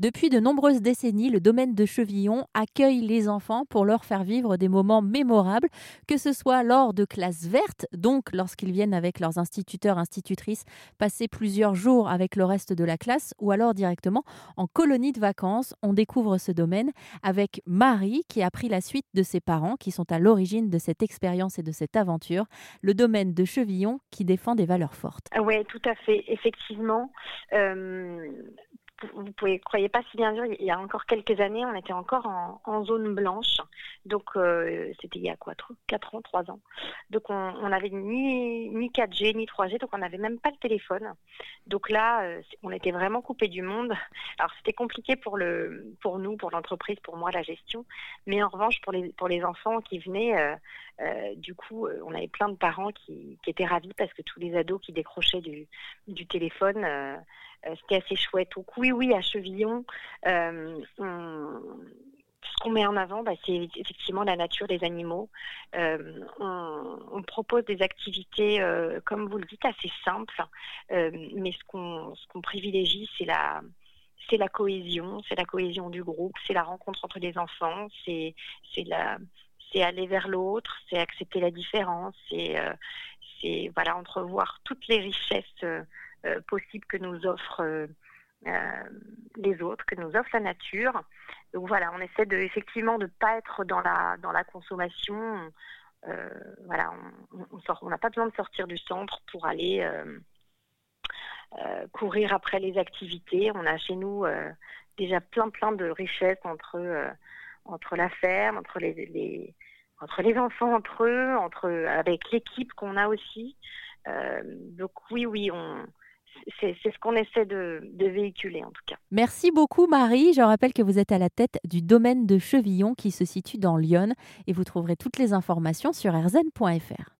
Depuis de nombreuses décennies, le domaine de Chevillon accueille les enfants pour leur faire vivre des moments mémorables, que ce soit lors de classes vertes, donc lorsqu'ils viennent avec leurs instituteurs, institutrices, passer plusieurs jours avec le reste de la classe, ou alors directement en colonie de vacances. On découvre ce domaine avec Marie, qui a pris la suite de ses parents, qui sont à l'origine de cette expérience et de cette aventure, le domaine de Chevillon qui défend des valeurs fortes. Ah oui, tout à fait. Effectivement, euh, vous pouvez croyez pas si bien dire, il y a encore quelques années, on était encore en, zone blanche. Donc euh, c'était il y a quoi 4 ans, 3 ans. Donc on n'avait ni, ni 4G, ni 3G, donc on n'avait même pas le téléphone. Donc là, euh, on était vraiment coupé du monde. Alors c'était compliqué pour, le, pour nous, pour l'entreprise, pour moi, la gestion. Mais en revanche, pour les, pour les enfants qui venaient, euh, du coup, on avait plein de parents qui, étaient ravis parce que tous les ados qui décrochaient du téléphone euh, c'était assez chouette. Donc oui, oui, à Chevillon, euh, ce qu'on met en avant, bah, c'est effectivement la nature des animaux. Euh, on, propose des activités, comme vous le dites, assez simples, mais ce qu'on ce qu'on privilégie, c'est la c'est la cohésion, c'est la cohésion du groupe, c'est la rencontre entre les enfants, c'est c'est la c'est aller vers l'autre, c'est accepter la différence, c'est c'est voilà entrevoir toutes les richesses euh, possible que nous offrent euh, euh, les autres, que nous offre la nature. Donc voilà, on essaie de effectivement de ne pas être dans la dans la consommation. voilà, on n'a pas besoin de sortir du centre pour aller courir après les activités. On a chez nous déjà plein plein de richesses entre entre la ferme, entre les, entre les enfants entre eux, entre avec l'équipe qu'on a aussi. donc oui oui c'est ce qu'on essaie de, de, véhiculer en tout cas. Merci beaucoup Marie. Je rappelle que vous êtes à la tête du domaine de Chevillon qui se situe dans Lyon et vous trouverez toutes les informations sur rzn.fr.